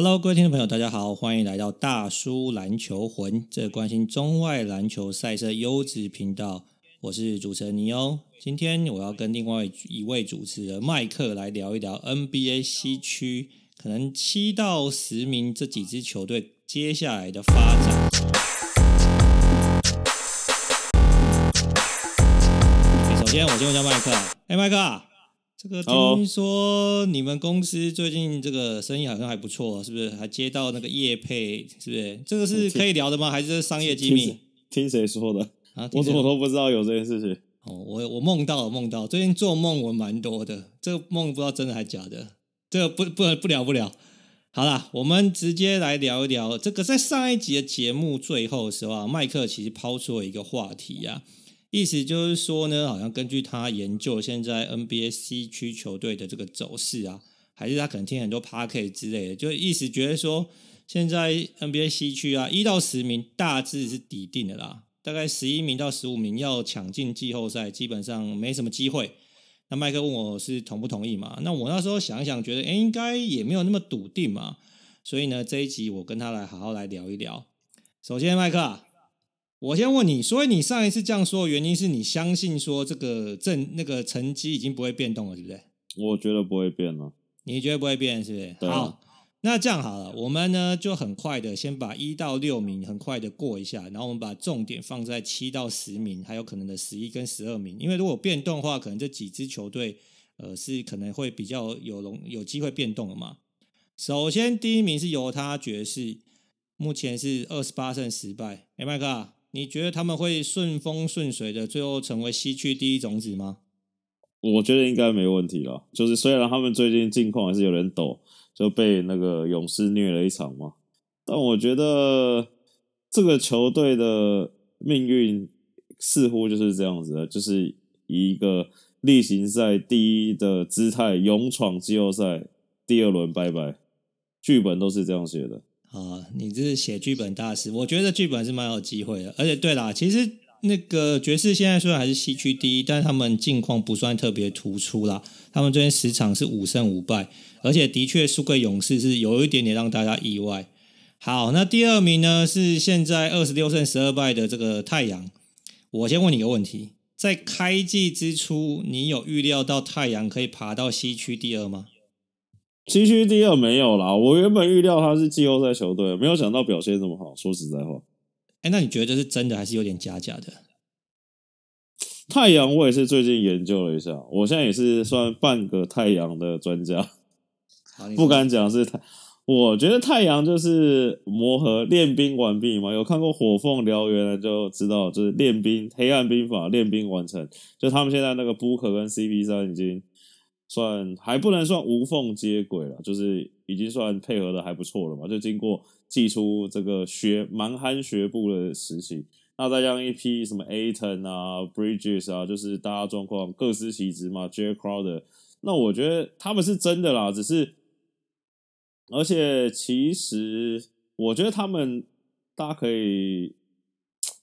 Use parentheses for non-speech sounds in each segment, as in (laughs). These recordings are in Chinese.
Hello，各位听众朋友，大家好，欢迎来到大叔篮球魂，这关心中外篮球赛事优质频道。我是主持人尼欧，今天我要跟另外一位主持人麦克来聊一聊 NBA 西区可能七到十名这几支球队接下来的发展。首先，我先问一下麦克，哎，麦克，这个听说你们公司最近这个生意好像还不错，是不是？还接到那个业配，是不是？这个是可以聊的吗？还是商业机密？听谁说的？啊、我怎么都不知道有这件事情。哦，我我梦到了梦到，最近做梦我蛮多的，这个梦不知道真的还假的，这个不不不聊不聊。好啦，我们直接来聊一聊这个。在上一集的节目最后的时候啊，麦克其实抛出了一个话题啊，意思就是说呢，好像根据他研究现在 NBA 西区球队的这个走势啊，还是他可能听很多 Podcast 之类的，就意思觉得说，现在 NBA 西区啊，一到十名大致是底定的啦。大概十一名到十五名要抢进季后赛，基本上没什么机会。那麦克问我是同不同意嘛？那我那时候想一想，觉得诶应该也没有那么笃定嘛。所以呢，这一集我跟他来好好来聊一聊。首先，麦克，我先问你，所以你上一次这样说的原因是你相信说这个正那个成绩已经不会变动了，对不对？我觉得不会变了。你觉得不会变，是不是？好。那这样好了，我们呢就很快的先把一到六名很快的过一下，然后我们把重点放在七到十名，还有可能的十一跟十二名。因为如果变动的话，可能这几支球队呃是可能会比较有容有机会变动的嘛。首先第一名是犹他爵士，目前是二十八胜十败。哎，麦克，你觉得他们会顺风顺水的最后成为西区第一种子吗？我觉得应该没问题了。就是虽然他们最近境况还是有点抖。就被那个勇士虐了一场嘛，但我觉得这个球队的命运似乎就是这样子的，就是以一个例行赛第一的姿态勇闯季后赛，第二轮拜拜，剧本都是这样写的。啊，你这是写剧本大师，我觉得剧本是蛮有机会的。而且对啦，其实那个爵士现在虽然还是西区第一，但是他们境况不算特别突出啦，他们这边十场是五胜五败。而且的确，输给勇士是有一点点让大家意外。好，那第二名呢是现在二十六胜十二败的这个太阳。我先问你一个问题：在开季之初，你有预料到太阳可以爬到西区第二吗？西区第二没有啦，我原本预料他是季后赛球队，没有想到表现这么好。说实在话，哎，那你觉得这是真的还是有点假假的？太阳，我也是最近研究了一下，我现在也是算半个太阳的专家。不敢讲是太，我觉得太阳就是磨合练兵完毕嘛。有看过《火凤燎原》的就知道，就是练兵黑暗兵法练兵完成。就他们现在那个 Booker 跟 CP 三已经算还不能算无缝接轨了，就是已经算配合的还不错了嘛。就经过祭出这个学蛮憨学步的时期，那再加上一批什么 Aton 啊、Bridges 啊，就是大家状况各司其职嘛。Jae Crowder，那我觉得他们是真的啦，只是。而且其实，我觉得他们大家可以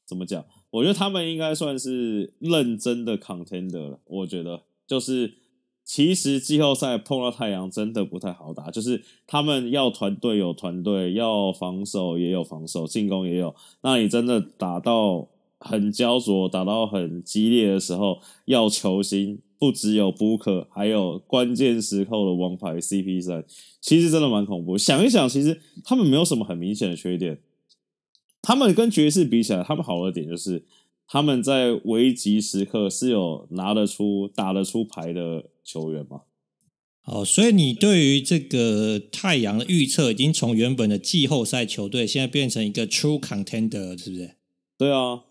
怎么讲？我觉得他们应该算是认真的 contender 了。我觉得就是，其实季后赛碰到太阳真的不太好打，就是他们要团队有团队，要防守也有防守，进攻也有。那你真的打到很焦灼，打到很激烈的时候，要球星。不只有 book 还有关键时候的王牌 CP3，其实真的蛮恐怖。想一想，其实他们没有什么很明显的缺点。他们跟爵士比起来，他们好的点就是他们在危急时刻是有拿得出、打得出牌的球员嘛。好，所以你对于这个太阳的预测，已经从原本的季后赛球队，现在变成一个 True Contender，是不是？对啊。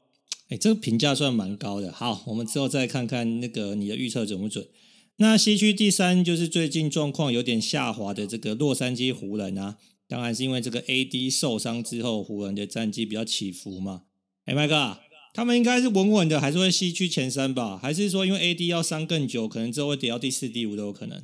哎，这个评价算蛮高的。好，我们之后再看看那个你的预测准不准。那西区第三就是最近状况有点下滑的这个洛杉矶湖人啊，当然是因为这个 AD 受伤之后，湖人的战绩比较起伏嘛。哎，麦哥，他们应该是稳稳的，还是会西区前三吧？还是说因为 AD 要伤更久，可能之后会跌到第四、第五都有可能？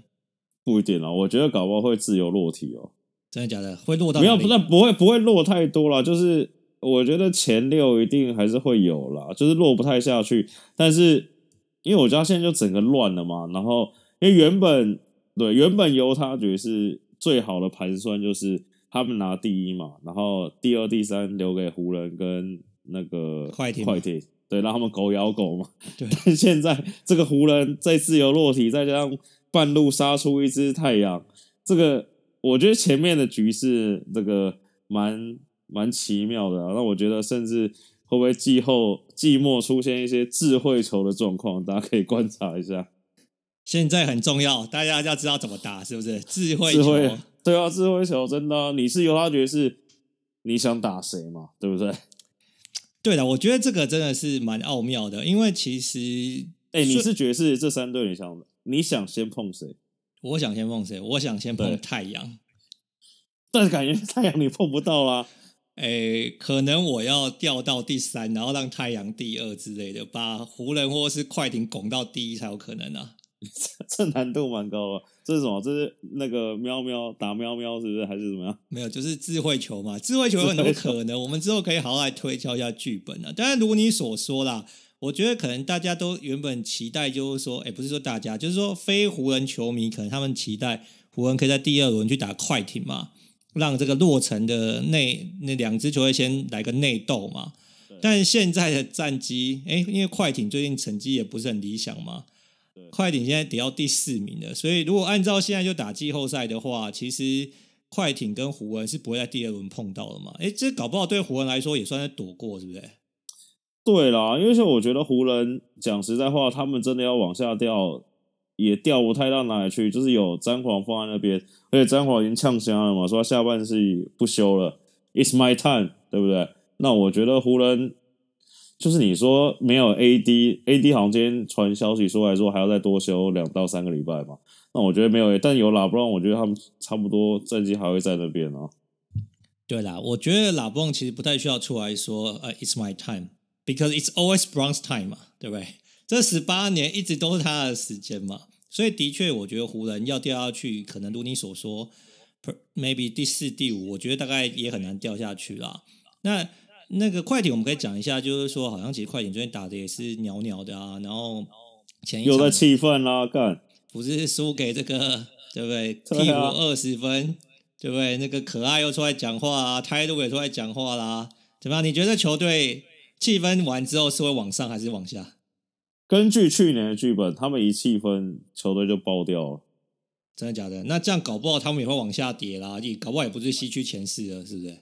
不一定啊，我觉得搞不好会自由落体哦。真的假的？会落到？没有，不，那不会，不会落太多了，就是。我觉得前六一定还是会有啦，就是落不太下去。但是因为我家现在就整个乱了嘛，然后因为原本对原本犹他爵士最好的盘算就是他们拿第一嘛，然后第二、第三留给湖人跟那个快艇，快艇，对，让他们狗咬狗嘛。(laughs) 对，但现在这个湖人在自由落体，再加上半路杀出一只太阳，这个我觉得前面的局势这个蛮蛮奇妙的啊。那我觉得甚至会不会季后季末出现一些智慧球的状况，大家可以观察一下。现在很重要，大家要知道怎么打，是不是？智慧球，智慧对啊，智慧球真的、啊，你是犹他爵士，你想打谁嘛？对不对？对的，我觉得这个真的是蛮奥妙的，因为其实，哎，你是爵士这三队，你想你想先碰谁？我想先碰谁？我想先碰太阳，(laughs) 但是感觉太阳你碰不到啦。哎，可能我要掉到第三，然后让太阳第二之类的，把湖人或是快艇拱到第一才有可能啊。(laughs) 这难度蛮高的，这是什么？这是那个喵喵打喵喵，是不是？还是怎么样？没有，就是智慧球嘛。智慧球有很多可能，我们之后可以好好来推敲一下剧本啊。当然，如你所说啦，我觉得可能大家都原本期待，就是说，哎，不是说大家，就是说非湖人球迷，可能他们期待湖人可以在第二轮去打快艇嘛，让这个落成的内那两支球队先来个内斗嘛。但现在的战绩，哎，因为快艇最近成绩也不是很理想嘛。快艇现在跌到第四名了，所以如果按照现在就打季后赛的话，其实快艇跟湖人是不会在第二轮碰到的嘛？哎，这搞不好对湖人来说也算是躲过，是不是？对啦，因为像我觉得湖人讲实在话，他们真的要往下掉，也掉不太到哪里去，就是有詹皇放在那边，而且詹皇已经呛香了嘛，说他下半季不休了，It's my time，对不对？那我觉得湖人。就是你说没有 AD，AD 好像今天传消息说来说还要再多休两到三个礼拜嘛。那我觉得没有，但有拉布朗，我觉得他们差不多战绩还会在那边啊。对啦，我觉得拉布朗其实不太需要出来说，呃，It's my time，because it's always Bron's time 嘛，对不对？这十八年一直都是他的时间嘛，所以的确，我觉得湖人要掉下去，可能如你所说，maybe 第四、第五，我觉得大概也很难掉下去啦。那。那个快艇我们可以讲一下，就是说，好像其实快艇最近打的也是鸟鸟的啊。然后前一场有的气氛啦，干不是输给这个对不对？(laughs) 替补二十分，对不对？那个可爱又出来讲话啊，态度也出来讲话啦，怎么样？你觉得球队气氛完之后是会往上还是往下？根据去年的剧本，他们一气氛，球队就爆掉了。真的假的？那这样搞不好他们也会往下跌啦，也搞不好也不是西区前四了，是不是？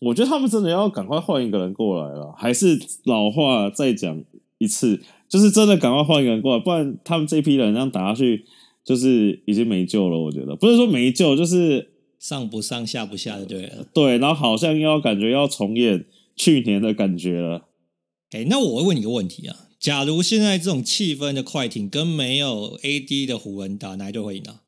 我觉得他们真的要赶快换一个人过来了，还是老话再讲一次，就是真的赶快换一个人过来，不然他们这批人这样打下去，就是已经没救了。我觉得不是说没救，就是上不上下不下的，对对，然后好像要感觉要重演去年的感觉了。哎，那我会问你个问题啊，假如现在这种气氛的快艇跟没有 AD 的湖人打，哪一队会赢呢？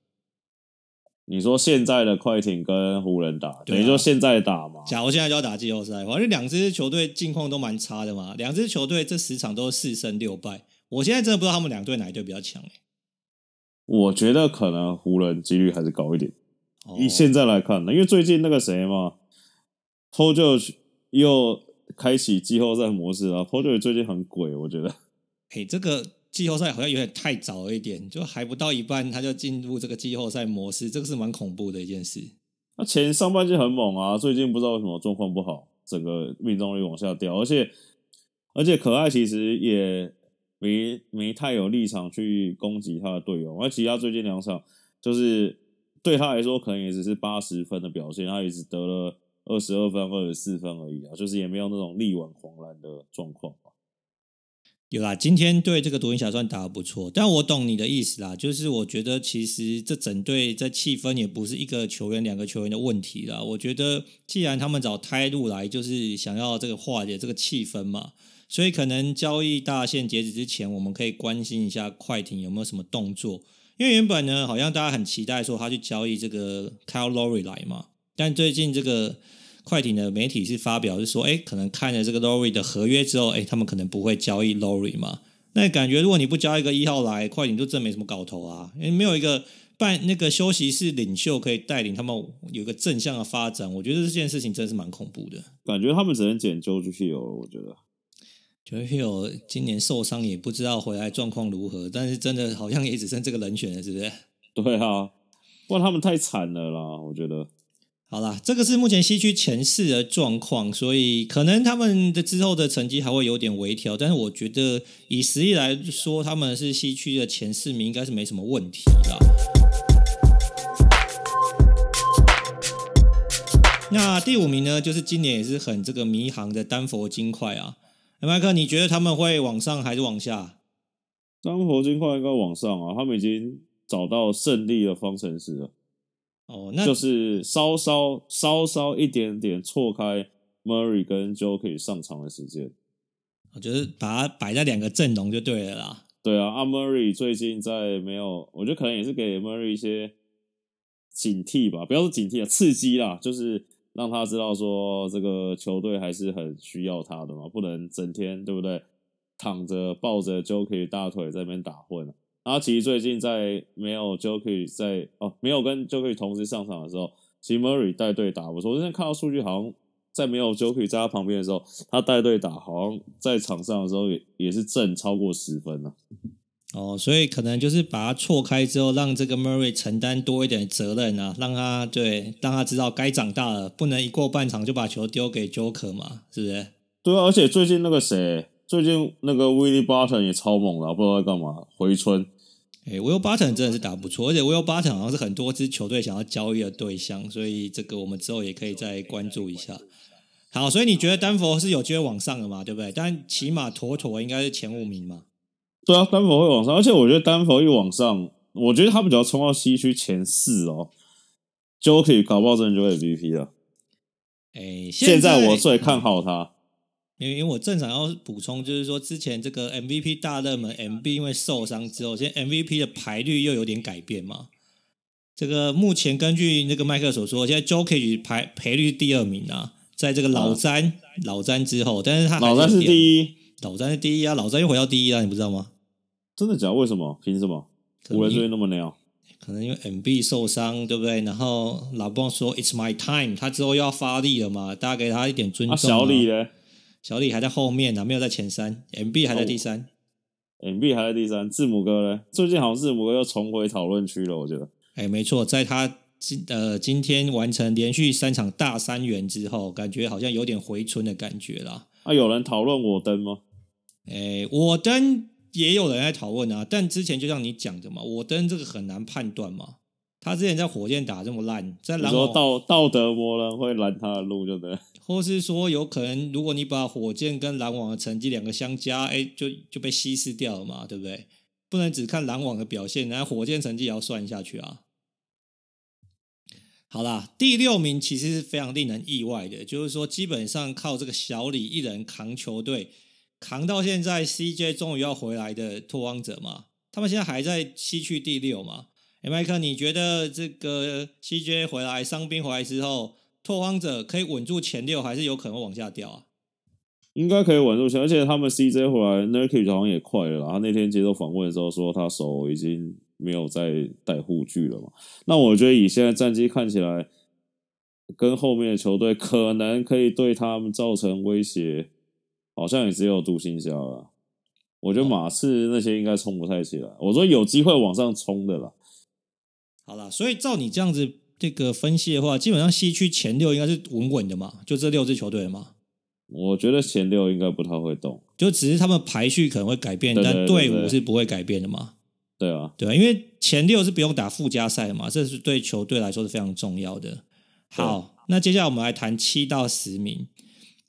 你说现在的快艇跟湖人打，啊、等于说现在打嘛？假如现在就要打季后赛，反正两支球队近况都蛮差的嘛。两支球队这十场都是四胜六败，我现在真的不知道他们两队哪一队比较强。我觉得可能湖人几率还是高一点。哦、以现在来看呢，因为最近那个谁嘛，Paul George 又开启季后赛模式了。Paul George 最近很鬼，我觉得。嘿，这个。季后赛好像有点太早了一点，就还不到一半他就进入这个季后赛模式，这个是蛮恐怖的一件事。那前上半季很猛啊，最近不知道为什么状况不好，整个命中率往下掉，而且而且可爱其实也没没太有立场去攻击他的队友，而其他最近两场就是对他来说可能也只是八十分的表现，他也只得了二十二分、二十四分而已啊，就是也没有那种力挽狂澜的状况。有啦，今天对这个独行侠算打得不错，但我懂你的意思啦，就是我觉得其实这整队在气氛也不是一个球员、两个球员的问题啦。我觉得既然他们找泰路来，就是想要这个化解这个气氛嘛，所以可能交易大限截止之前，我们可以关心一下快艇有没有什么动作。因为原本呢，好像大家很期待说他去交易这个 Kyle Lowry 来嘛，但最近这个。快艇的媒体是发表是说，哎，可能看了这个 Lowry 的合约之后，哎，他们可能不会交易 Lowry 嘛。那感觉如果你不交一个一号来，快艇就真没什么搞头啊，因为没有一个办那个休息室领袖可以带领他们有一个正向的发展。我觉得这件事情真是蛮恐怖的。感觉他们只能捡 George Hill，我觉得 George Hill 今年受伤也不知道回来状况如何，但是真的好像也只剩这个人选了，是不是？对啊，不然他们太惨了啦，我觉得。好啦，这个是目前西区前四的状况，所以可能他们的之后的成绩还会有点微调，但是我觉得以实力来说，他们是西区的前四名，应该是没什么问题啦。那第五名呢，就是今年也是很这个迷航的丹佛金块啊，麦克，你觉得他们会往上还是往下？丹佛金块应该往上啊，他们已经找到胜利的方程式了。哦，那就是稍稍稍稍一点点错开 Murray 跟 Jokic 上场的时间，我觉得把它摆在两个阵容就对了啦。对啊，阿 Murray 最近在没有，我觉得可能也是给 Murray 一些警惕吧，不要说警惕啊，刺激啦，就是让他知道说这个球队还是很需要他的嘛，不能整天对不对，躺着抱着 Jokic 大腿在那边打混。然后其实最近在没有 Joker 在哦，没有跟 Joker 同时上场的时候，其实 Murray 带队打不错。我之前看到数据，好像在没有 Joker 在他旁边的时候，他带队打，好像在场上的时候也也是正超过十分呢、啊。哦，所以可能就是把他错开之后，让这个 Murray 承担多一点责任啊，让他对，让他知道该长大了，不能一过半场就把球丢给 Joker 嘛，是不是？对啊，而且最近那个谁。最近那个 Will Barton 也超猛了，不知道在干嘛回春。哎、欸、Will Barton 真的是打不错，而且 Will Barton 好像是很多支球队想要交易的对象，所以这个我们之后也可以再关注一下。好，所以你觉得丹佛是有机会往上的嘛？对不对？但起码妥妥应该是前五名嘛。对啊，丹佛会往上，而且我觉得丹佛一往上，我觉得他比较冲到西区前四哦，就可以搞不好真的就会 MVP 了。哎、欸，现在我最看好他。因为因为我正常要补充，就是说之前这个 MVP 大热门 MB 因为受伤之后，现在 MVP 的排率又有点改变嘛。这个目前根据那个麦克所说，现在 Jokic 排赔率第二名啊，在这个老詹、啊、老詹之后，但是他是老詹是第一，老詹是第一啊，老詹又回到第一啊，你不知道吗？真的假的？为什么？凭什么？湖人最近那么牛？可能因为 MB 受伤，对不对？然后老布朗说 It's my time，他之后又要发力了嘛，大家给他一点尊重、啊。小李呢？小李还在后面呢，没有在前三。MB 还在第三、哦、，MB 还在第三。字母哥呢？最近好像字母哥又重回讨论区了，我觉得。哎，没错，在他今呃今天完成连续三场大三元之后，感觉好像有点回春的感觉啦。啊，有人讨论我登吗？哎，我登也有人在讨论啊，但之前就像你讲的嘛，我登这个很难判断嘛。他之前在火箭打这么烂，在篮网说道道德魔人会拦他的路，就对。或是说，有可能如果你把火箭跟篮网的成绩两个相加，哎，就就被稀释掉了嘛，对不对？不能只看篮网的表现，然后火箭成绩也要算下去啊。好啦，第六名其实是非常令人意外的，就是说基本上靠这个小李一人扛球队，扛到现在，CJ 终于要回来的拓荒者嘛，他们现在还在西区第六嘛。哎，麦克，你觉得这个 CJ 回来伤兵回来之后，拓荒者可以稳住前六，还是有可能往下掉啊？应该可以稳住前，而且他们 CJ 回来，Nurkic 好像也快了啦。他那天接受访问的时候说，他手已经没有再戴护具了嘛。那我觉得以现在战绩看起来，跟后面的球队可能可以对他们造成威胁，好像也只有独行侠了。我觉得马刺那些应该冲不太起来。我说有机会往上冲的啦。好了，所以照你这样子这个分析的话，基本上西区前六应该是稳稳的嘛，就这六支球队嘛。我觉得前六应该不太会动，就只是他们排序可能会改变，对对对对对，但队伍是不会改变的嘛。对啊，对啊，因为前六是不用打附加赛的嘛，这是对球队来说是非常重要的。好，那接下来我们来谈七到十名。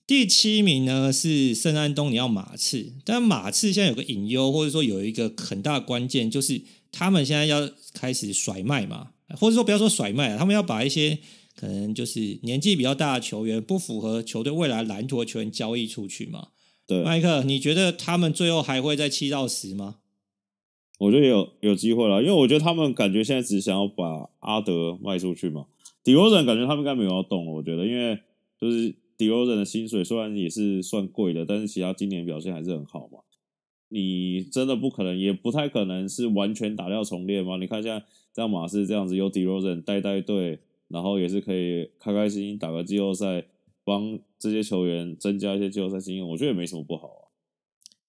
第七名呢是圣安东尼奥马刺，但马刺现在有个隐忧，或者说有一个很大的关键就是。他们现在要开始甩卖嘛，或者说不要说甩卖，他们要把一些可能就是年纪比较大的球员，不符合球队未来蓝图的球员交易出去嘛。对，麦克，你觉得他们最后还会在七到十吗？我觉得有有机会了，因为我觉得他们感觉现在只想要把阿德卖出去嘛。迪罗人感觉他们应该没有要动了，我觉得，因为就是迪罗人的薪水虽然也是算贵的，但是其他今年表现还是很好嘛。你真的不可能，也不太可能是完全打掉重练嘛？你看现在这样马刺这样子，有 DeRozan 带带队，然后也是可以开开心心打个季后赛，帮这些球员增加一些季后赛经验，我觉得也没什么不好啊。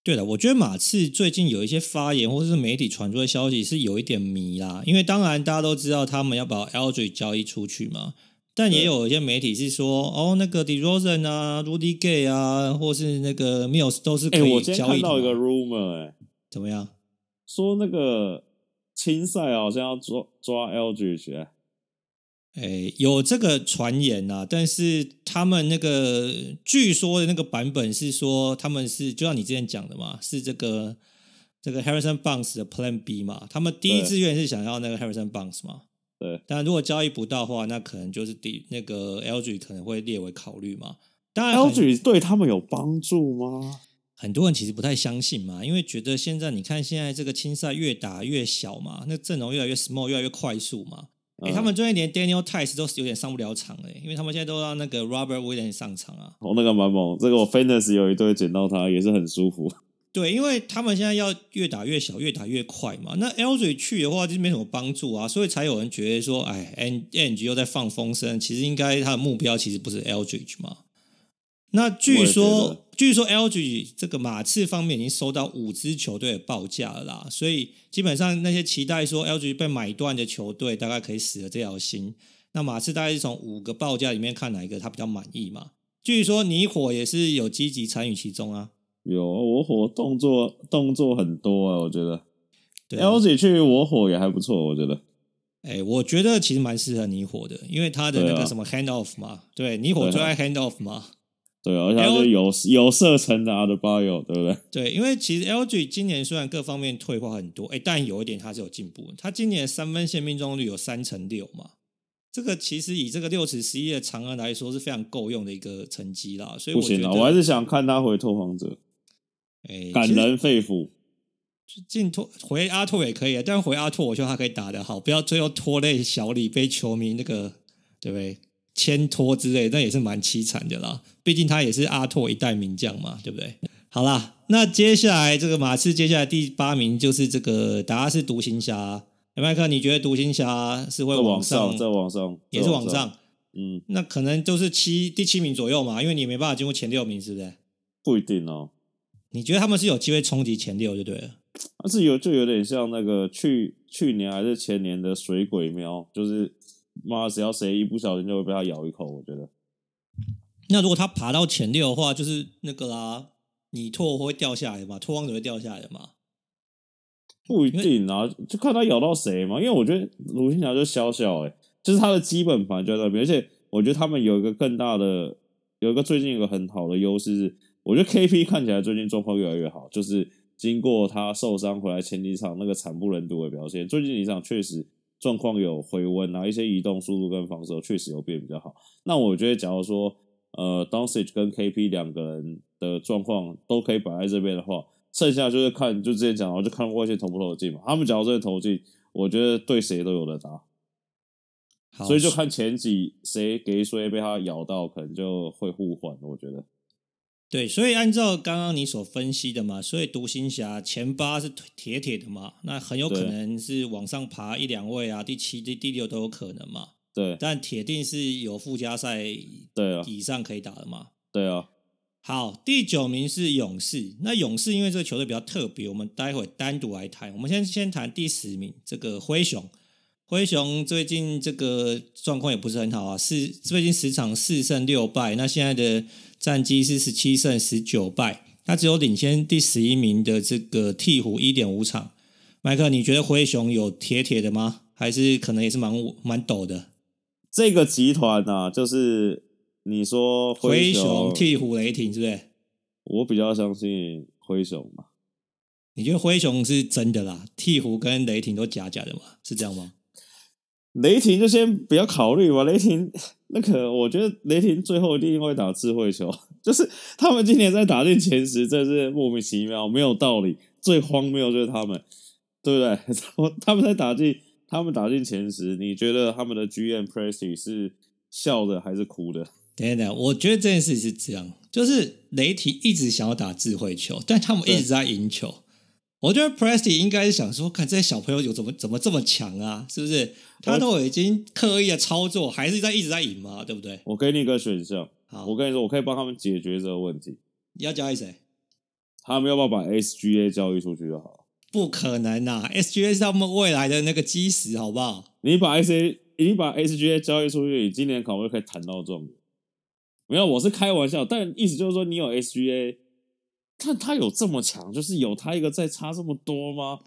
对的，我觉得马刺最近有一些发言或者是媒体传出的消息是有一点迷啦，因为当然大家都知道他们要把 Aldridge 交易出去嘛，但也有一些媒体是说，哦，那个 DeRozan 啊，Rudy Gay 啊，或是那个 Mills 都是可以交易的。哎，我今天看到一个 rumor，哎，怎么样？说那个青赛好像要抓抓 Aldridge。哎，有这个传言呐，但是他们那个据说的那个版本是说，他们是就像你之前讲的嘛，是这个这个 Harrison Bounce 的 Plan B 嘛，他们第一志愿是想要那个 Harrison Bounce 嘛。对，但如果交易不到的话，那可能就是第那个 LG 可能会列为考虑嘛。当然，LG 对他们有帮助吗？很多人其实不太相信嘛，因为觉得现在你看现在这个青赛越打越小嘛，那阵容越来越 small，越来越快速嘛。哎、嗯，他们最近连 Daniel Theis 都有点上不了场了，因为他们现在都让那个 Robert Williams 上场啊。哦，那个蛮猛，这个我 Fantasy 有一队捡到他也是很舒服。(laughs) 对，因为他们现在要越打越小，越打越快嘛。那 Aldridge 去的话，就没什么帮助啊，所以才有人觉得说，哎，Ainge 又在放风声，其实应该他的目标其实不是 Aldridge 嘛。那据说，据说 Aldridge 这个马刺方面已经收到五支球队的报价了啦，所以基本上那些期待说 Aldridge 被买断的球队，大概可以死了这条心。那马刺大概是从五个报价里面看哪一个他比较满意嘛？据说你火也是有积极参与其中啊。有我火动作动作很多啊，我觉得。LG 去我火也还不错，我觉得。哎，我觉得其实蛮适合你火的，因为他的那个什么 hand off 嘛，对，你火最爱 hand off 嘛。对啊，而且他就有有射程的 Adebayo，对不对？对，因为其实 LG 今年虽然各方面退化很多，哎，但有一点他是有进步的，他今年三分线命中率有三成六嘛，这个其实以这个六尺十一的长安来说是非常够用的一个成绩啦。所以不行啊，我还是想看他回拓荒者。哎，感人肺腑。进拓回阿拓也可以啊，但回阿拓，我觉得他可以打得好，不要最后拖累小李被球迷那个对不对？牵拖之类，那也是蛮凄惨的啦。毕竟他也是阿拓一代名将嘛，对不对？好啦，那接下来这个马刺接下来第八名就是这个达拉斯独行侠。麦克，你觉得独行侠是会往上？在往上，也是往上。嗯，那可能就是七第七名左右嘛，因为你没办法进入前六名，是不是？不一定哦。你觉得他们是有机会冲击前六就对了？但是有就有点像那个去去年还是前年的水鬼喵，就是妈只要谁一不小心就会被他咬一口。我觉得，那如果他爬到前六的话，就是那个啦，你拓会掉下来的嘛，拓荒者会掉下来的嘛？不一定啊，就看他咬到谁嘛。因为我觉得独行侠就小小哎，就是他的基本盘就在那边，而且我觉得他们有一个更大的，有一个最近有一个很好的优势是。我觉得 KP 看起来最近状况越来越好，就是经过他受伤回来前几场那个惨不忍睹的表现，最近几场确实状况有回温啊，一些移动速度跟防守确实有变比较好。那我觉得，假如说呃 Doncic 跟 KP 两个人的状况都可以摆在这边的话，剩下就是看就之前讲，我就看外线投不投得进嘛。他们假如真的投进，我觉得对谁都有的打。所以就看前几谁给谁被他咬到，可能就会互换。我觉得。对，所以按照刚刚你所分析的嘛，所以独行侠前八是铁铁的嘛，那很有可能是往上爬一两位啊，第七、第第六都有可能嘛。对，但铁定是有附加赛对啊以上可以打的嘛。对啊。好，第九名是勇士，那勇士因为这个球队比较特别，我们待会单独来谈。我们先先谈第十名这个灰熊，灰熊最近这个状况也不是很好啊，是最近十场四胜六败，那现在的。战绩是十七胜十九败，他只有领先第十一名的这个鹈鹕一点五场。麦克，你觉得灰熊有铁铁的吗？还是可能也是蛮蛮陡的？这个集团啊，就是你说灰熊、鹈鹕、雷霆，是不是？我比较相信灰熊嘛。你觉得灰熊是真的啦？鹈鹕跟雷霆都假假的嘛？是这样吗？雷霆就先不要考虑吧。雷霆 (laughs) 那个，我觉得雷霆最后一定会打智慧球，(laughs) 就是他们今年在打进前十，真是莫名其妙，没有道理。最荒谬就是他们，对不对？(laughs) 他们在打进，他们打进前十，你觉得他们的 GM Presti 是笑的还是哭的？等等，我觉得这件事是这样，就是雷霆一直想要打智慧球，但他们一直在赢球。我觉得 Presty 应该是想说，看这些小朋友有怎么怎么这么强啊？是不是？他都已经刻意的操作，还是在一直在赢嘛？对不对？我给你一个选项，好，我跟你说，我可以帮他们解决这个问题。你要交易谁？他们要不要把 SGA 交易出去就好？不可能呐，SGA 是他们未来的那个基石，好不好？你把 SA，你把 SGA 交易出去，你今年可能可以谈到状元。没有，我是开玩笑，但意思就是说，你有 SGA，看他有这么强，就是有他一个在差这么多吗？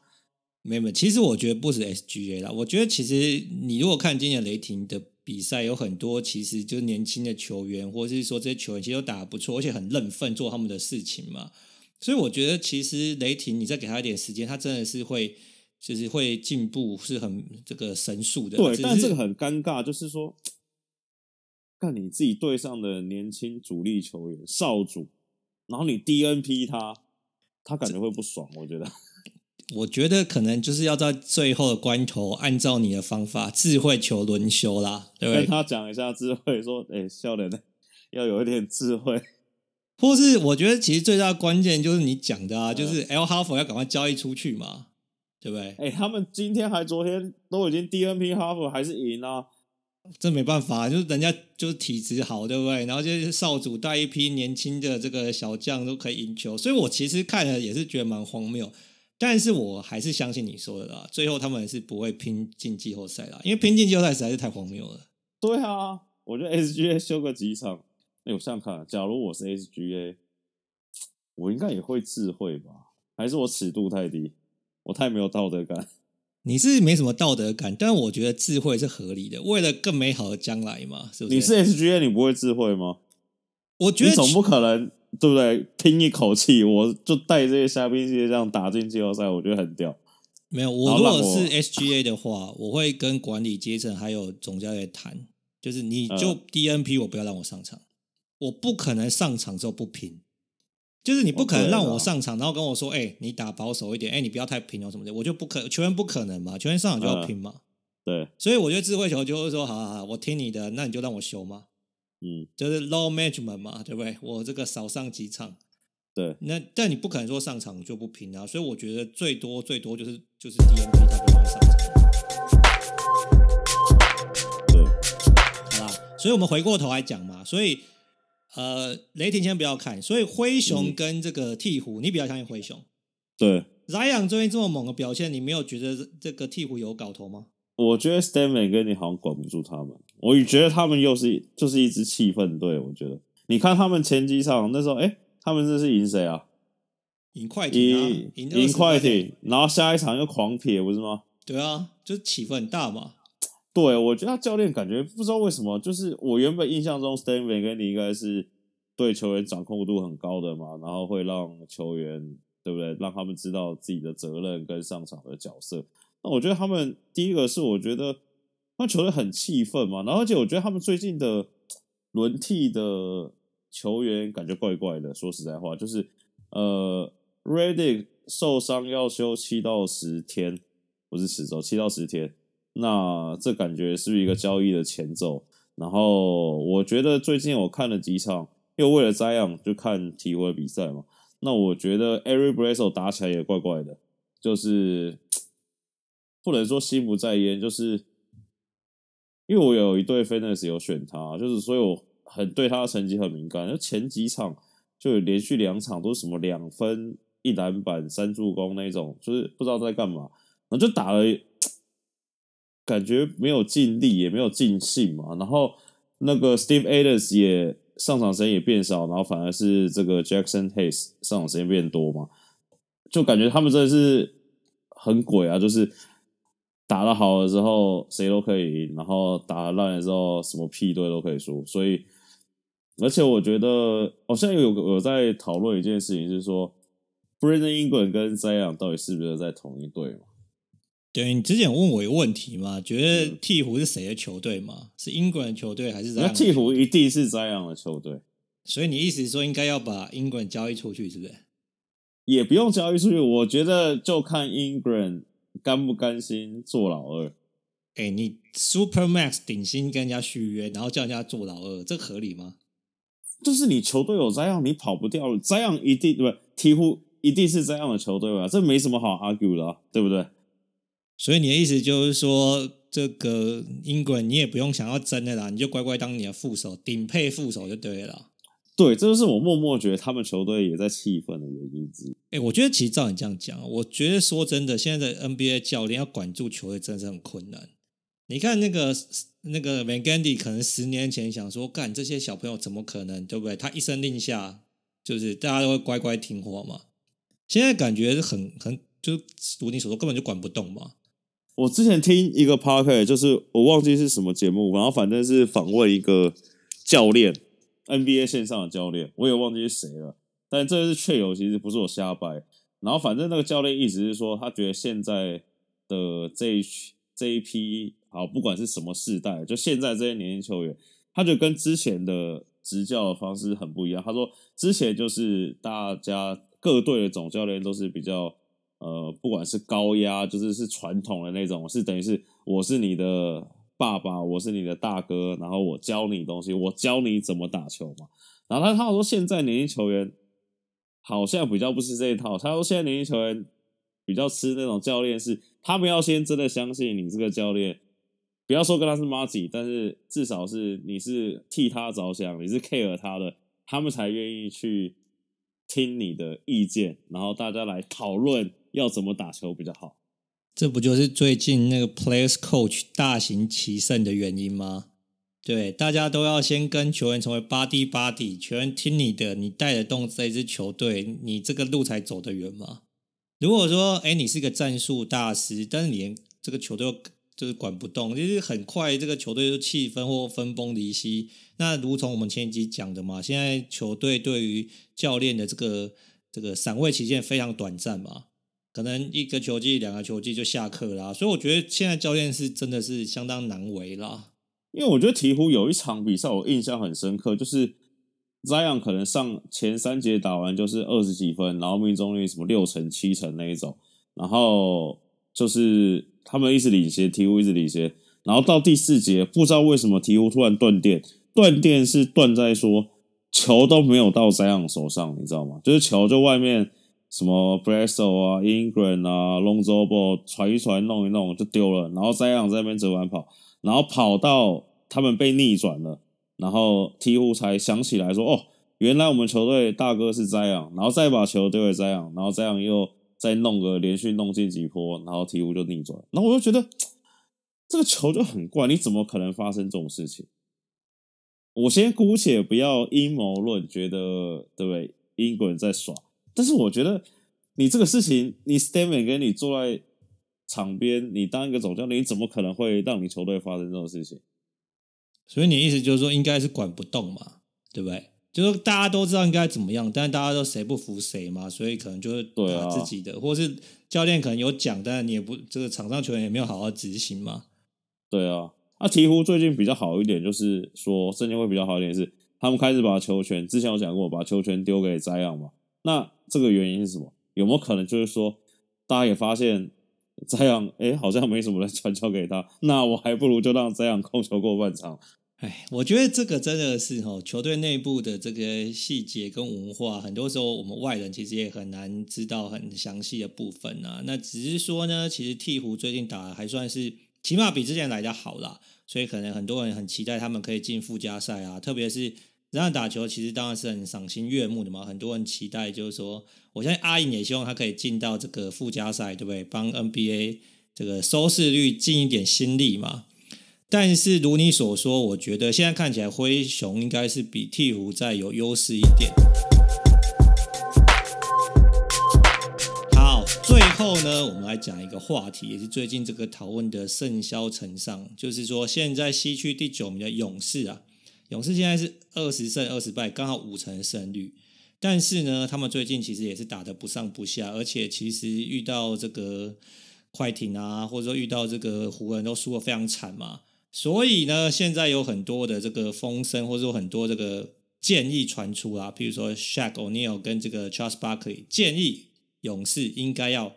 没有，没有，其实我觉得不止 SGA 啦，我觉得其实你如果看今年雷霆的比赛，有很多其实就是年轻的球员，或者是说这些球员其实都打得不错，而且很认份做他们的事情嘛。所以我觉得其实雷霆，你再给他一点时间，他真的是会。就是会进步，是很这个神速的。对，但这个很尴尬，就是说，(tsk) 看你自己队上的年轻主力球员少主，然后你 DNP 他，他感觉会不爽。我觉得，(laughs) 我觉得可能就是要在最后的关头，按照你的方法，智慧求轮休啦，对不对？跟他讲一下智慧，说，哎，笑脸要有一点智慧，(laughs) 或是我觉得其实最大的关键就是你讲的啊，就是 Al Horford 要赶快交易出去嘛。对不对？哎，他们今天还昨天都已经 DNP 哈佛还是赢啊？这没办法，就是人家就是体质好，对不对？然后就是少主带一批年轻的这个小将都可以赢球，所以我其实看了也是觉得蛮荒谬。但是我还是相信你说的啦，最后他们是不会拼进季后赛啦，因为拼进季后赛实在是太荒谬了。对啊，我觉得 SGA 休个几场，哎，我想想看，假如我是 SGA，我应该也会智慧吧？还是我尺度太低？我太没有道德感，你是没什么道德感，但我觉得智慧是合理的，为了更美好的将来嘛，是不是？你是 SGA，你不会智慧吗？我觉得你总不可能，对不对？拼一口气，我就带这些虾兵蟹将打进季后赛，我觉得很屌。没有，我如果是 SGA 的话，我会跟管理阶层还有总教练谈，就是你就 DNP，我不要让我上场，我不可能上场之后不拼。就是你不可能让我上场，然后跟我说：“哎、欸，你打保守一点，哎、欸，你不要太拼哦什么的。”我就不可，球员不可能嘛，球员上场就要拼嘛。对，所以我觉得智慧球就是说：“好好好，我听你的，那你就让我修嘛。”嗯，就是 low management 嘛，对不对？我这个少上几场。对，那但你不可能说上场就不拼啊，所以我觉得最多最多就是就是 DNP 他不会上场。对，好啦，所以我们回过头来讲嘛，所以。呃，雷霆先不要看，所以灰熊跟这个鹈鹕，嗯、你比较相信灰熊？对，Zion 最近这么猛的表现，你没有觉得这个鹈鹕有搞头吗？我觉得 Stan 跟你好像管不住他们，我也觉得他们又是就是一支气氛队。我觉得，你看他们前几场那时候，哎，他们这是赢谁啊？赢快艇啊，赢赢快艇，然后下一场又狂撇，不是吗？对啊，就是气氛很大嘛。对，我觉得他教练感觉不知道为什么，就是我原本印象中 s t e v e n 跟你应该是对球员掌控度很高的嘛，然后会让球员对不对，让他们知道自己的责任跟上场的角色。那我觉得他们第一个是我觉得那球队很气愤嘛，然后而且我觉得他们最近的轮替的球员感觉怪怪的。说实在话，就是呃，Redick 受伤要休七到十天，不是十周，七到十天。那这感觉是一个交易的前奏？然后我觉得最近我看了几场，又为了这样就看鵜鹕的比赛嘛。那我觉得 Eric Bledsoe 打起来也怪怪的，就是不能说心不在焉，就是因为我有一队 Fantasy 有选他，就是所以我很对他的成绩很敏感。就前几场就连续两场都是什么两分一篮板三助攻那种，就是不知道在干嘛，然后就打了。感觉没有尽力，也没有尽兴嘛。然后那个 Steve Adams 也上场时间也变少，然后反而是这个 Jackson Hayes 上场时间变多嘛。就感觉他们真的是很鬼啊！就是打得好的时候谁都可以赢，然后打得烂的时候什么屁队都可以输。所以，而且我觉得，我现在有有在讨论一件事情，就是说 Brandon Ingram 跟 Zion 到底是不是在同一队嘛？对，你之前有问我一个问题嘛？觉得鹈鹕是谁的球队吗？嗯、是英格兰球队还是？那鹈鹕一定是这样的球队。所以你意思是说应该要把英格兰交易出去，是不是？也不用交易出去，我觉得就看英格兰甘不甘心做老二。哎，你 Super Max 顶薪跟人家续约，然后叫人家做老二，这合理吗？就是你球队有这样，你跑不掉了。这样一定对，鵜鹕一定是这样的球队吧？这没什么好 argue 的啊，对不对？所以你的意思就是说，这个英国人你也不用想要争的啦，你就乖乖当你的副手，顶配副手就对了。对，这就是我默默觉得他们球队也在气愤的原因之一。哎，我觉得其实照你这样讲，我觉得说真的，现在的 NBA 教练要管住球队真的是很困难。你看那个那个 Van Gundy 可能十年前想说，干这些小朋友怎么可能，对不对？他一声令下，就是大家都会乖乖听话嘛。现在感觉是很很，就如你所说，根本就管不动嘛。我之前听一个 podcast，就是我忘记是什么节目，然后反正是访问一个教练，NBA 线上的教练，我也忘记是谁了。但这是确有，其实不是我瞎掰。然后反正那个教练意思是说，他觉得现在的这一这一批，好，不管是什么世代，就现在这些年轻球员，他就跟之前的执教的方式很不一样。他说，之前就是大家各队的总教练都是比较。呃，不管是高压，就是是传统的那种，是等于是我是你的爸爸，我是你的大哥，然后我教你东西，我教你怎么打球嘛。然后他他说现在年轻球员好像比较不是这一套，他说现在年轻球员比较吃那种教练是，他们要先真的相信你这个教练，不要说跟他是麻吉，但是至少是你是替他着想，你是 care 他的，他们才愿意去听你的意见，然后大家来讨论。要怎么打球比较好？这不就是最近那个 Players Coach 大行其胜的原因吗？对，大家都要先跟球员成为 Buddy Buddy，球员听你的，你带得动这支球队，你这个路才走得远嘛。如果说，哎，你是一个战术大师，但是你连这个球队就是管不动，就是很快这个球队就气氛或分崩离析。那如同我们前几集讲的嘛，现在球队对于教练的这个这个赏味期限非常短暂嘛。可能一个球季、两个球季就下课啦，所以我觉得现在教练是真的是相当难为啦。因为我觉得鹈鹕有一场比赛我印象很深刻，就是 Zion 可能上前三节打完就是二十几分，然后命中率什么六成、七成那一种，然后就是他们一直领先，鹈鹕一直领先，然后到第四节不知道为什么鹈鹕突然断电，断电是断在说球都没有到 Zion 手上，你知道吗？就是球就外面。什么 Bledsoe 啊，England 啊，Longzhouball 传一传，弄一弄就丢了。然后 Zion 在那边折返跑，然后跑到他们被逆转了，然后鵜鹕才想起来说：“哦，原来我们球队大哥是 Zion。”然后再把球丢给 Zion，然后 Zion 又再弄个连续弄进几波，然后鵜鹕就逆转。然后我就觉得这个球就很怪，你怎么可能发生这种事情？我先姑且不要阴谋论，觉得对不对？Ingram 在耍。但是我觉得，你这个事情，你 Stan Van Gundy 坐在场边，你当一个总教练，你怎么可能会让你球队发生这种事情？所以你意思就是说，应该是管不动嘛，对不对？就是大家都知道应该怎么样，但是大家都谁不服谁嘛，所以可能就是打自己的，啊、或是教练可能有讲，但是你也不这个场上球员也没有好好执行嘛。对啊，那鹈鹕最近比较好一点，就是说最近会比较好一点是，他们开始把球权，之前有讲过，把球权丢给 Zion 嘛。那这个原因是什么？有没有可能就是说，大家也发现这样，哎，好像没什么人传球给他，那我还不如就让这样控球过半场。哎，我觉得这个真的是哈，球队内部的这个细节跟文化，很多时候我们外人其实也很难知道很详细的部分啊。那只是说呢，其实鹈鹕最近打的还算是起码比之前来的好啦，所以可能很多人很期待他们可以进附加赛啊，特别是。这样打球其实当然是很赏心悦目的嘛，很多人期待就是说，我相信阿银也希望他可以进到这个附加赛，对不对？帮 NBA 这个收视率尽一点心力嘛。但是如你所说，我觉得现在看起来灰熊应该是比鹈鹕再有优势一点。好，最后呢，我们来讲一个话题，也是最近这个讨论的甚嚣尘上，就是说现在西区第九名的勇士啊。勇士现在是二十胜二十败，刚好五成胜率。但是呢，他们最近其实也是打得不上不下，而且其实遇到这个快艇啊，或者说遇到这个湖人，都输得非常惨嘛。所以呢，现在有很多的这个风声，或者说很多这个建议传出啊，比如说 Shaq O'Neal 跟这个 Charles Barkley 建议勇士应该要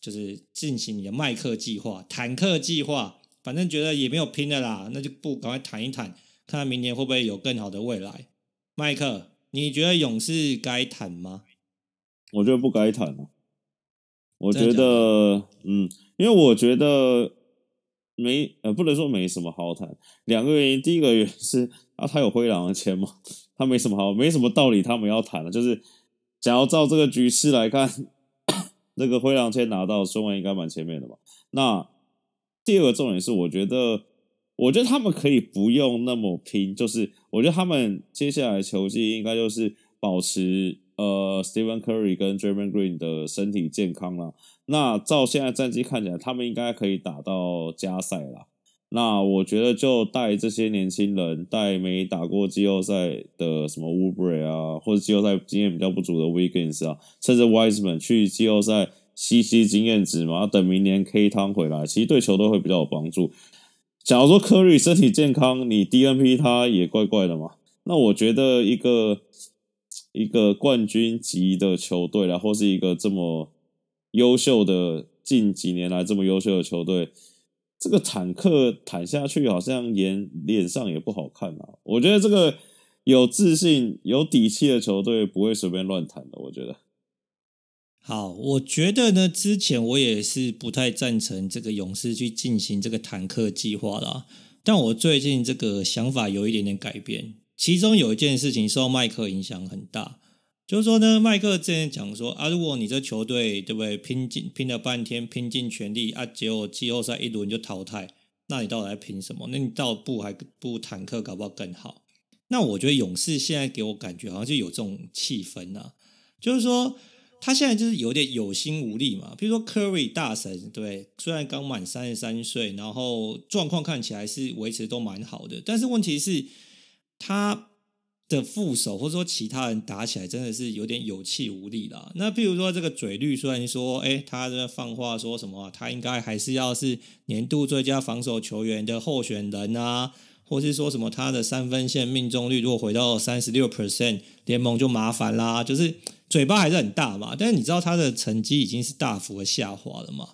就是进行你的麦克计划、坦克计划，反正觉得也没有拼的啦，那就不赶快谈一谈。看明年会不会有更好的未来，麦克？你觉得勇士该谈吗？我觉得不该谈啊。我觉得，嗯，因为我觉得没呃，不能说没什么好谈。两个原因，第一个原因是啊，他有灰狼的钱嘛，(laughs) 他没什么好，没什么道理他们要谈的。就是，想要照这个局势来看，(coughs) 那个灰狼签拿到，顺位应该蛮前面的吧？那。第二个重点是，我觉得，我觉得他们可以不用那么拼，就是我觉得他们接下来球季应该就是保持呃，Stephen Curry 跟 Draymond Green 的身体健康啦。那照现在战绩看起来，他们应该可以打到加赛啦。那我觉得就带这些年轻人，带没打过季后赛的什么 Uber 啊，或者季后赛经验比较不足的 Wiggins 啊，甚至 Wiseman 去季后赛吸吸经验值嘛，等明年 K 汤回来，其实对球队会比较有帮助。假如说科瑞身体健康，你 DNP 他也怪怪的嘛。那我觉得一个一个冠军级的球队啦，或是一个这么优秀的近几年来这么优秀的球队。这个坦克坦下去，好像脸脸上也不好看啊。我觉得这个有自信、有底气的球队不会随便乱坦的。我觉得，好，我觉得呢，之前我也是不太赞成这个勇士去进行这个坦克计划啦。但我最近这个想法有一点点改变，其中有一件事情受麦克影响很大。就是说呢，麦克之前讲说啊，如果你这球队对不对，拼尽拼了半天，拼尽全力啊，结果季后赛一轮就淘汰，那你到底在拼什么？那你倒不还不坦克搞不好更好？那我觉得勇士现在给我感觉好像就有这种气氛啊，就是说他现在就是有点有心无力嘛。比如说 Curry 大神，对，虽然刚满三十三岁，然后状况看起来是维持都蛮好的，但是问题是，他。的副手或者说其他人打起来真的是有点有气无力啦。那譬如说这个嘴绿虽然说，哎，他在放话说什么，他应该还是要是年度最佳防守球员的候选人啊，或是说什么他的三分线命中率如果回到三十六 percent，联盟就麻烦啦。就是嘴巴还是很大嘛，但是你知道他的成绩已经是大幅的下滑了嘛。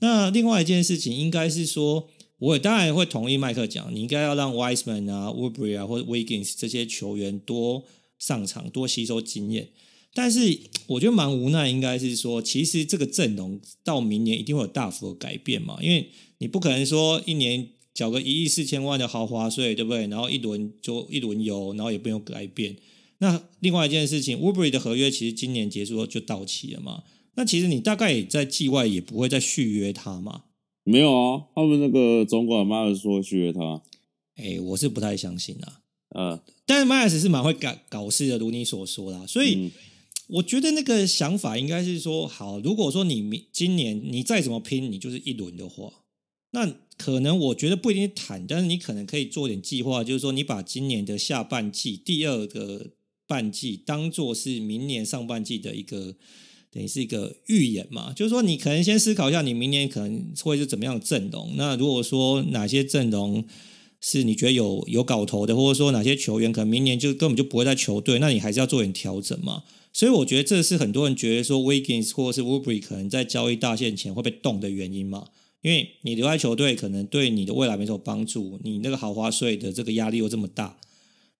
那另外一件事情应该是说。我也当然会同意麦克讲，你应该要让 Wiseman 啊、Oubre 啊或者 Wiggins 这些球员多上场，多吸收经验。但是我觉得蛮无奈，应该是说，其实这个阵容到明年一定会有大幅的改变嘛，因为你不可能说一年缴个一亿四千万的豪华税，对不对？然后一轮就一轮游，然后也不用改变。那另外一件事情，Oubre 的合约其实今年结束后就到期了嘛，那其实你大概也在季外也不会再续约他嘛。没有啊，他们那个总管迈尔斯说续约他，哎，我是不太相信啊。嗯，但是迈尔斯是蛮会搞搞事的，如你所说啦。所以我觉得那个想法应该是说，好，如果说你明今年你再怎么拼，你就是一轮的话，那可能我觉得不一定谈，但是你可能可以做点计划，就是说你把今年的下半季第二个半季当做是明年上半季的一个。等于是一个预演嘛，就是说你可能先思考一下，你明年可能会是怎么样的阵容。那如果说哪些阵容是你觉得有有搞头的，或者说哪些球员可能明年就根本就不会在球队，那你还是要做点调整嘛。所以我觉得这是很多人觉得说 Wiggins 或者是 Oubre 可能在交易大限前会被动的原因嘛。因为你留在球队可能对你的未来没什么帮助，你那个豪华税的这个压力又这么大。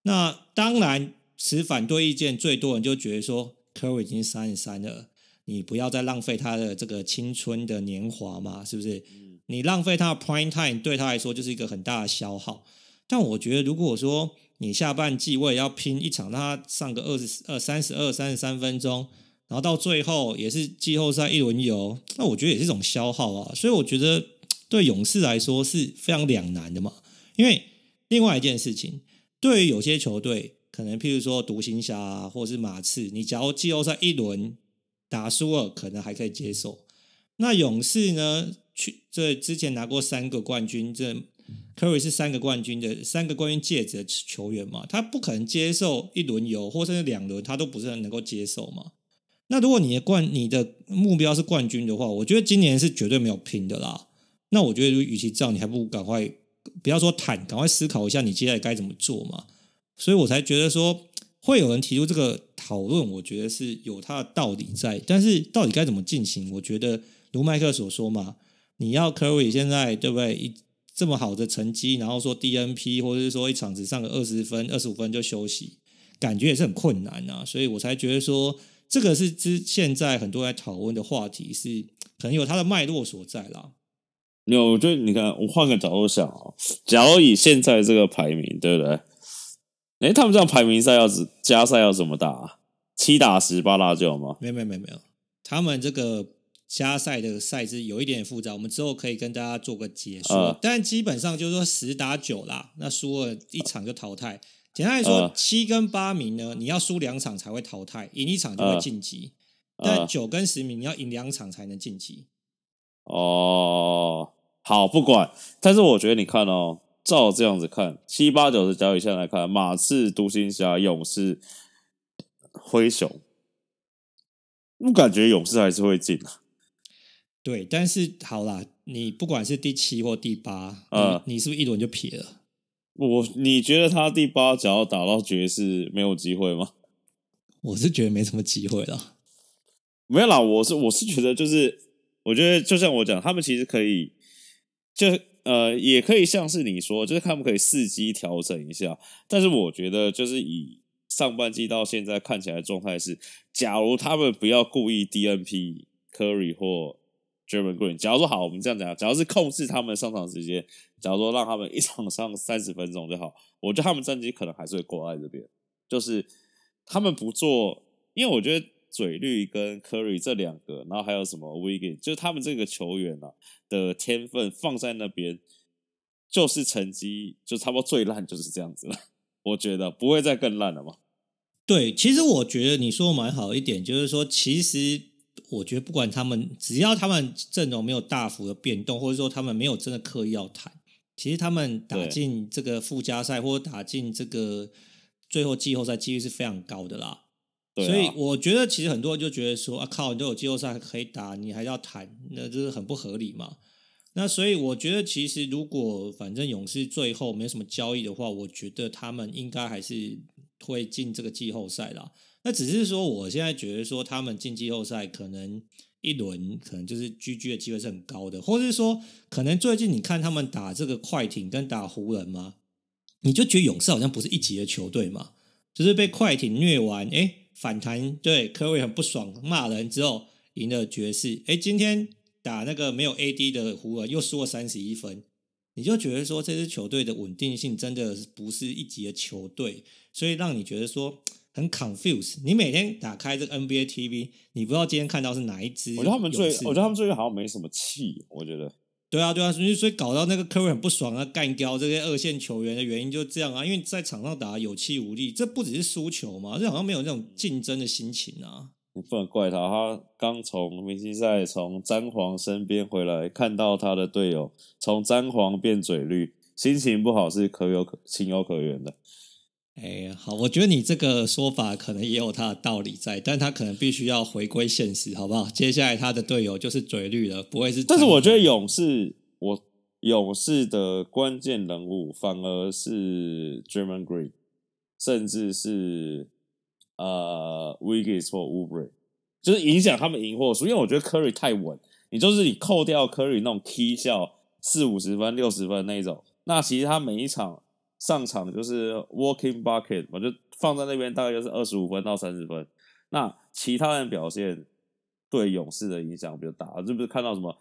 那当然持反对意见最多人就觉得说 Curry 已经三十三了。你不要再浪费他的这个青春的年华嘛，是不是？你浪费他的 prime time 对他来说就是一个很大的消耗。但我觉得，如果说你下半季我也要拼一场，让他上个二十二、三十二、三十三分钟，然后到最后也是季后赛一轮游，那我觉得也是一种消耗啊。所以我觉得 (tsk) 对勇士来说是非常两难的嘛。因为另外一件事情，对于有些球队，可能譬如说独行侠啊，或者是马刺，你假如季后赛一轮。打输了可能还可以接受，那勇士呢？去这之前拿过三个冠军，这 Curry 是三个冠军的三个冠军戒指的球员嘛，他不可能接受一轮游或甚至两轮，他都不是很能够接受嘛。那如果你的冠你的目标是冠军的话，我觉得今年是绝对没有拼的啦。那我觉得，与其这样，你还不如赶快不要说坦，赶快思考一下你接下来该怎么做嘛。所以我才觉得说。会有人提出这个讨论，我觉得是有它的道理在，但是到底该怎么进行？我觉得如麦克所说嘛，你要 Curry 现在对不对？一这么好的成绩，然后说 DNP 或者是说一场只上个二十分、二十五分就休息，感觉也是很困难啊。所以我才觉得说，这个是之现在很多在讨论的话题，是可能有它的脉络所在啦。有，我觉得你看，我换个角度想啊，假如以现在这个排名，对不对？哎，他们这样排名赛要怎加赛要怎么打？七打十，八打九吗？没有没有没有没有，他们这个加赛的赛制有一点点复杂，我们之后可以跟大家做个解说。呃、但基本上就是说十打九啦，那输了一场就淘汰。简单来说，七、呃、跟八名呢，你要输两场才会淘汰，赢一场就会晋级。呃、但九跟十名你要赢两场才能晋级。哦，好，不管。但是我觉得你看哦，照这样子看，七八九十交易线来看，马刺、独行侠、勇士、灰熊。我感觉勇士还是会进啊。对，但是好啦，你不管是第七或第八，呃，你，你是不是一轮就撇了？我你觉得他第八只要打到爵士没有机会吗？我是觉得没什么机会了。没有啦，我是我是觉得就是，我觉得就像我讲，他们其实可以，就呃，也可以像是你说，就是他们可以伺机调整一下。但是我觉得就是以。上半季到现在看起来状态是，假如他们不要故意 DNP Curry 或 German Green，假如说好，我们这样讲，假如是控制他们上场时间，假如说让他们一场上三十分钟就好，我觉得他们战绩可能还是会挂在这边。就是他们不做，因为我觉得嘴绿跟 Curry 这两个，然后还有什么 Wiggins，就是他们这个球员啊的天分放在那边，就是成绩就差不多最烂就是这样子了。我觉得不会再更烂了嘛？对，其实我觉得你说的蛮好一点，就是说，其实我觉得不管他们，只要他们阵容没有大幅的变动，或者说他们没有真的刻意要谈，其实他们打进这个附加赛或者打进这个最后季后赛几率是非常高的啦。所以我觉得其实很多人就觉得说啊靠，你都有季后赛可以打，你还要谈，那就是很不合理嘛。那所以我觉得其实如果反正勇士最后没什么交易的话，我觉得他们应该还是。会进这个季后赛啦，那只是说，我现在觉得说，他们进季后赛可能一轮可能就是 GG 的机会是很高的，或者是说，可能最近你看他们打这个快艇跟打湖人嘛，你就觉得勇士好像不是一级的球队嘛，就是被快艇虐完，哎，反弹，对，科威很不爽，骂人之后赢了爵士，哎，今天打那个没有 AD 的湖人又输了三十一分。你就觉得说，这支球队的稳定性真的不是一级的球队，所以让你觉得说很 confused。你每天打开这个 NBA TV，你不知道今天看到是哪一支。我觉得他们最，我觉得他们最近好像没什么气。我觉得，对啊，对啊，所以所以搞到那个科瑞很不爽啊，干掉这些二线球员的原因就这样啊，因为在场上打有气无力，这不只是输球嘛，这好像没有那种竞争的心情啊。你不能怪他，他刚从明星赛从詹皇身边回来，看到他的队友从詹皇变嘴绿，心情不好是可有可情有可原的。哎，好，我觉得你这个说法可能也有他的道理在，但他可能必须要回归现实，好不好？接下来他的队友就是嘴绿了，不会是。但是我觉得勇士，我勇士的关键人物反而是 Draymond Green，甚至是。呃 Wiggins 或 Oubre 就是影响他们赢或输，因为我觉得 Curry 太稳，你就是你扣掉 Curry 那种 K 效四五十分、六十分那一种，那其实他每一场上场就是 Walking Bucket，我就放在那边大概就是二十五分到三十分。那其他人表现对勇士的影响比较大，这不是看到什么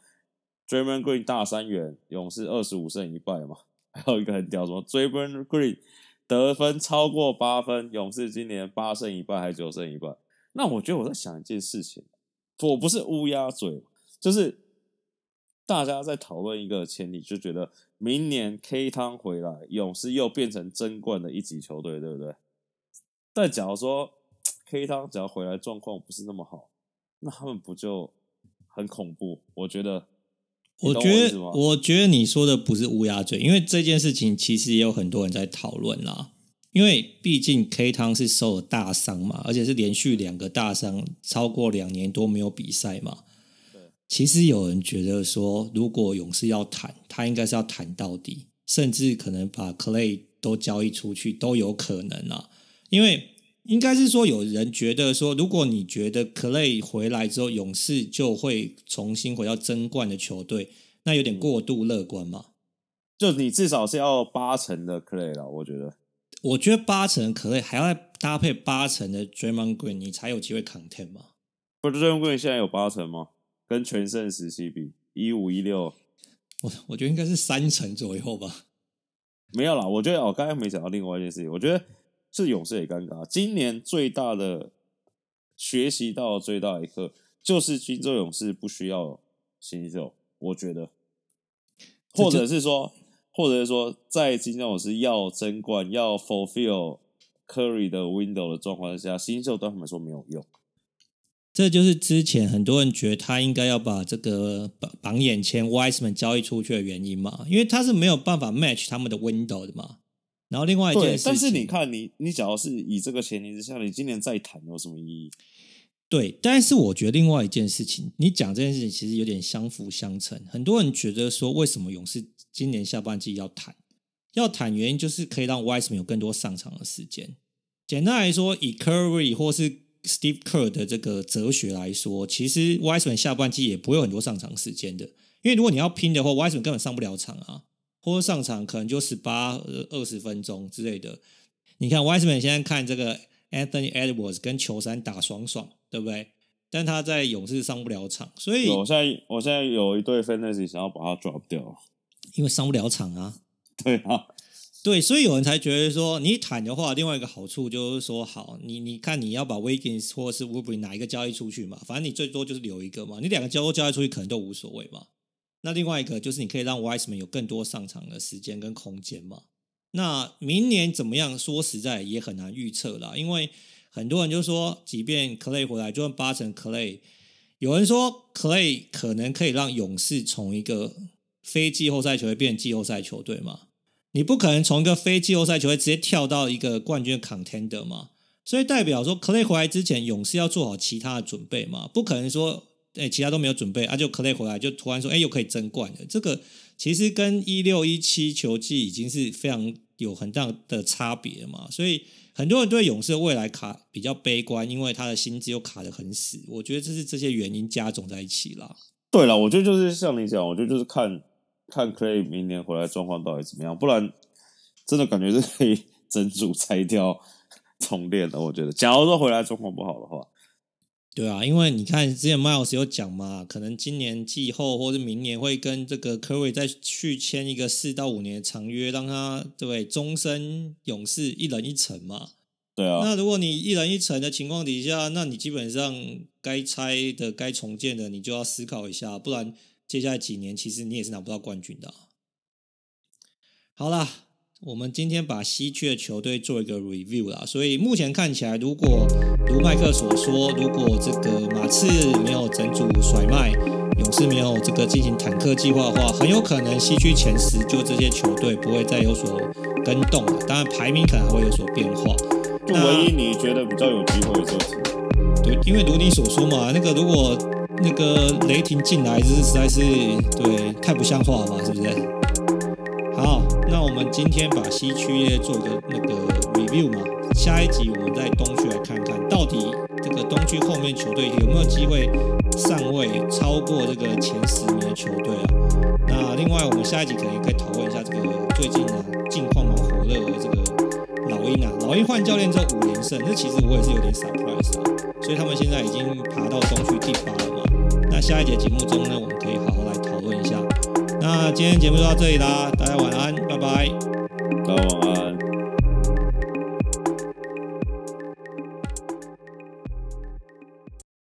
Draymond Green 大三元，勇士二十五胜一败嘛？还有一个很屌，什么 Draymond Green。得分超过八分，勇士今年八胜一败还是九胜一败？那我觉得我在想一件事情，我不是乌鸦嘴，就是大家在讨论一个前提，就觉得明年 K 汤回来，勇士又变成争冠的一级球队，对不对？但假如说 K 汤只要回来状况不是那么好，那他们不就很恐怖？我觉得。我觉得，我觉得你说的不是乌鸦嘴，因为这件事情其实也有很多人在讨论啦。因为毕竟 K 汤是受了大伤嘛，而且是连续两个大伤，超过两年多没有比赛嘛。对，其实有人觉得说，如果勇士要谈，他应该是要谈到底，甚至可能把 Clay 都交易出去都有可能啊。因为应该是说，有人觉得说，如果你觉得 Clay 回来之后，勇士就会重新回到争冠的球队，那有点过度乐观嘛？就你至少是要八成的 Clay 了，我觉得。我觉得八成 Clay 还要搭配八成的 Draymond Green，你才有机会 content 嘛？不是 Draymond Green 现在有八成吗？跟全盛时期比，一五一六，我我觉得应该是三成左右吧。没有啦，我觉得我刚才没讲到另外一件事情，我觉得。是勇士也尴尬。今年最大的学习到最大一课，就是金州勇士不需要新秀，我觉得，或者是说，或者是说，在金州勇士要争冠、要 fulfill Curry 的 window 的状况下，新秀对他们说没有用。这就是之前很多人觉得他应该要把这个榜榜眼签 Wiseman 交易出去的原因嘛，因为他是没有办法 match 他们的 window 的嘛。然后另外一件事，但是你看你，你你假如是以这个前提之下，你今年再谈有什么意义？对，但是我觉得另外一件事情，你讲这件事情其实有点相辅相成。很多人觉得说，为什么勇士今年下半季要谈？要谈原因就是可以让 Wiseman 有更多上场的时间。简单来说，以 Curry 或是 Steve Kerr 的这个哲学来说，其实 Wiseman 下半季也不会有很多上场时间的，因为如果你要拼的话，Wiseman 根本上不了场啊。或者上场可能就十八、二十分钟之类的。你看，Wiseman 现在看这个 Anthony Edwards 跟球衫打爽爽，对不对？但他在勇士上不了场，所以我现在我现在有一对 Fantasy 想要把他 drop 掉，因为上不了场啊。对啊，对，所以有人才觉得说，你坦的话，另外一个好处就是说，好，你你看你要把 Wiggins 或是 w u b r y 哪一个交易出去嘛？反正你最多就是留一个嘛，你两个交交易出去可能都无所谓嘛。那另外一个就是你可以让 Wiseman 有更多上场的时间跟空间嘛。那明年怎么样？说实在也很难预测啦，因为很多人就说，即便 Clay 回来，就算八成 Clay，有人说 Clay 可能可以让勇士从一个非季后赛球队变季后赛球队嘛。你不可能从一个非季后赛球队直接跳到一个冠军 contender 嘛。所以代表说 Clay 回来之前，勇士要做好其他的准备嘛，不可能说。哎，其他都没有准备，啊，就 Clay 回来就突然说，哎，又可以争冠了。这个其实跟一六一七球季已经是非常有很大的差别嘛。所以很多人对勇士的未来卡比较悲观，因为他的薪资又卡得很死。我觉得这是这些原因加总在一起啦。对了，我觉得就是像你讲，我觉得就是看看 Clay 明年回来状况到底怎么样，不然真的感觉是可以 (laughs) 整组拆掉重练的。我觉得，假如说回来状况不好的话。对啊，因为你看之前 Miles 有讲嘛，可能今年季后或者明年会跟这个 Curry 再续签一个四到五年的长约，让他对终身勇士一人一城嘛。对啊。那如果你一人一城的情况底下，那你基本上该拆的、该重建的，你就要思考一下，不然接下来几年其实你也是拿不到冠军的啊。好啦。我们今天把西区的球队做一个 review 啦，所以目前看起来，如果如麦克所说，如果这个马刺没有整组甩卖，勇士没有这个进行坦克计划的话，很有可能西区前十就这些球队不会再有所跟动了。当然排名可能还会有所变化。就唯一你觉得比较有机会的就是，对，因为如你所说嘛，那个如果那个雷霆进来，就是实在是对太不像话了嘛，是不是？好，那我们今天把西区列做个那个 review 嘛，下一集我们在东区来看看到底这个东区后面球队有没有机会上位超过这个前十名的球队啊？那另外我们下一集可能也可以讨论一下这个最近啊近况蛮火热的这个老鹰啊，老鹰换教练之后五连胜，这其实我也是有点 surprise 啊，所以他们现在已经爬到东区第八了嘛。下一节节目中呢，我们可以好好来讨论一下。那今天节目就到这里啦，大家晚安，拜拜。大家晚安。